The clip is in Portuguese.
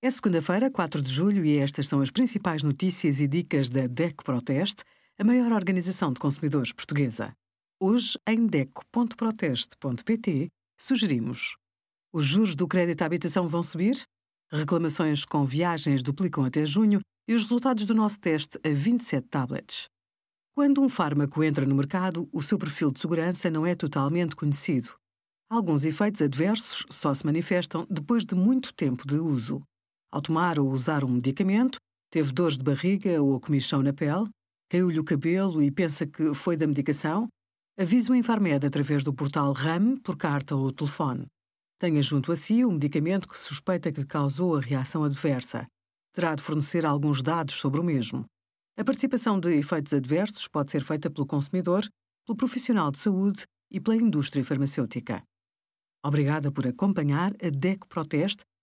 É segunda-feira, 4 de julho, e estas são as principais notícias e dicas da DECO Proteste, a maior organização de consumidores portuguesa. Hoje, em DECO.proteste.pt, sugerimos: os juros do crédito à habitação vão subir? Reclamações com viagens duplicam até junho e os resultados do nosso teste a 27 tablets. Quando um fármaco entra no mercado, o seu perfil de segurança não é totalmente conhecido. Alguns efeitos adversos só se manifestam depois de muito tempo de uso. Ao tomar ou usar um medicamento, teve dores de barriga ou comichão na pele, caiu-lhe o cabelo e pensa que foi da medicação, avise o Infarmed através do portal RAM, por carta ou telefone. Tenha junto a si o medicamento que suspeita que lhe causou a reação adversa. Terá de fornecer alguns dados sobre o mesmo. A participação de efeitos adversos pode ser feita pelo consumidor, pelo profissional de saúde e pela indústria farmacêutica. Obrigada por acompanhar a DEC Proteste